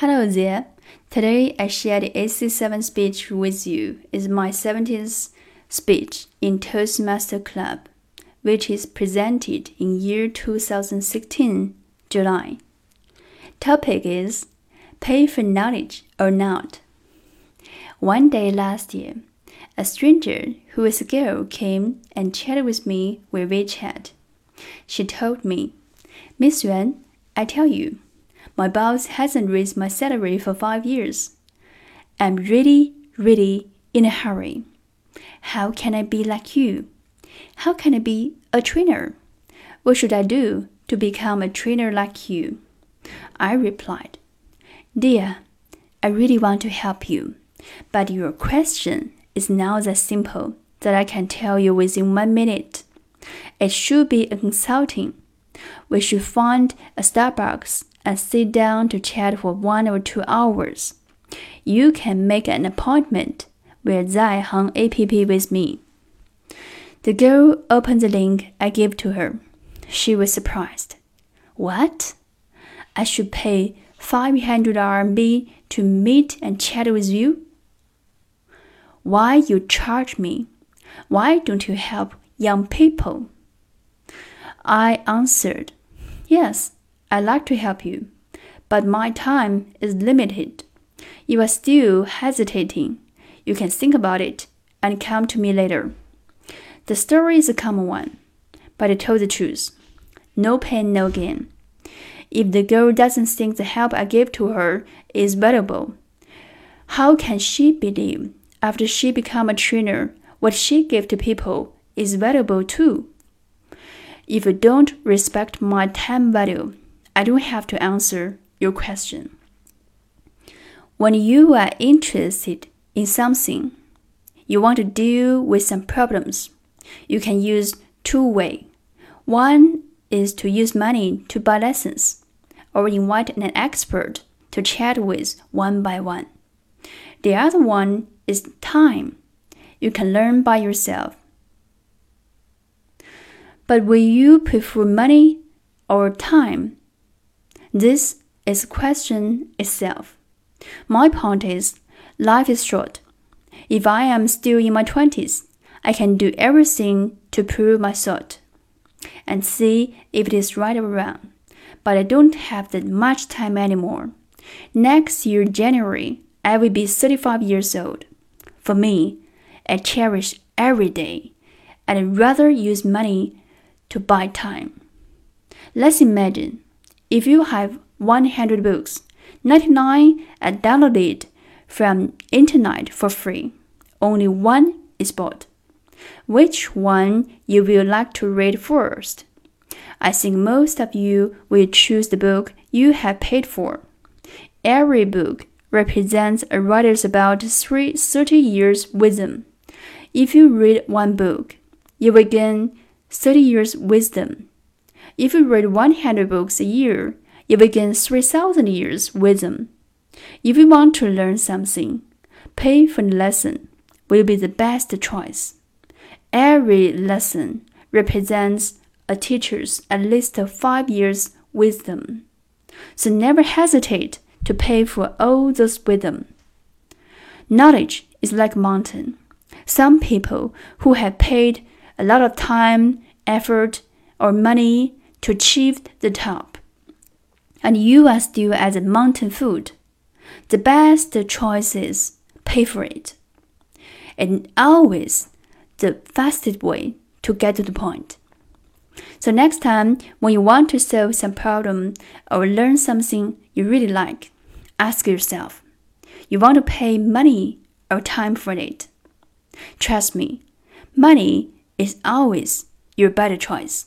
Hello there. Today I share the AC7 speech with you. It's my 17th speech in Toastmaster Club, which is presented in year 2016, July. Topic is Pay for knowledge or not. One day last year, a stranger who is a girl came and chatted with me with WeChat. She told me, Miss Yuan, I tell you, my boss hasn't raised my salary for five years. I'm really, really in a hurry. How can I be like you? How can I be a trainer? What should I do to become a trainer like you? I replied, Dear, I really want to help you, but your question is not that simple that I can tell you within one minute. It should be a consulting. We should find a Starbucks and sit down to chat for one or two hours. You can make an appointment with Zai Hang app with me. The girl opened the link I gave to her. She was surprised. What? I should pay 500 RMB to meet and chat with you? Why you charge me? Why don't you help young people? I answered, Yes, I'd like to help you, but my time is limited. You are still hesitating. You can think about it and come to me later. The story is a common one, but I told the truth. No pain, no gain. If the girl doesn't think the help I gave to her is valuable, how can she believe after she become a trainer what she gave to people is valuable too? If you don't respect my time value, I don't have to answer your question. When you are interested in something, you want to deal with some problems, you can use two way. One is to use money to buy lessons or invite an expert to chat with one by one. The other one is time. You can learn by yourself. But will you prefer money or time? This is a question itself. My point is, life is short. If I am still in my 20s, I can do everything to prove my thought and see if it is right or wrong. But I don't have that much time anymore. Next year, January, I will be 35 years old. For me, I cherish every day and I'd rather use money to buy time. Let's imagine if you have 100 books, 99 are downloaded from internet for free. Only one is bought. Which one you will like to read first? I think most of you will choose the book you have paid for. Every book represents a writer's about 30 years wisdom. If you read one book, you will gain 30 years wisdom. If you read 100 books a year, you gain 3,000 years wisdom. If you want to learn something, pay for the lesson will be the best choice. Every lesson represents a teacher's at least five years wisdom. So never hesitate to pay for all those wisdom. Knowledge is like mountain. Some people who have paid a lot of time, effort, or money to achieve the top. And you are still at the mountain foot. The best choice is pay for it. And always the fastest way to get to the point. So next time when you want to solve some problem or learn something you really like, ask yourself, you want to pay money or time for it? Trust me, money is always your better choice.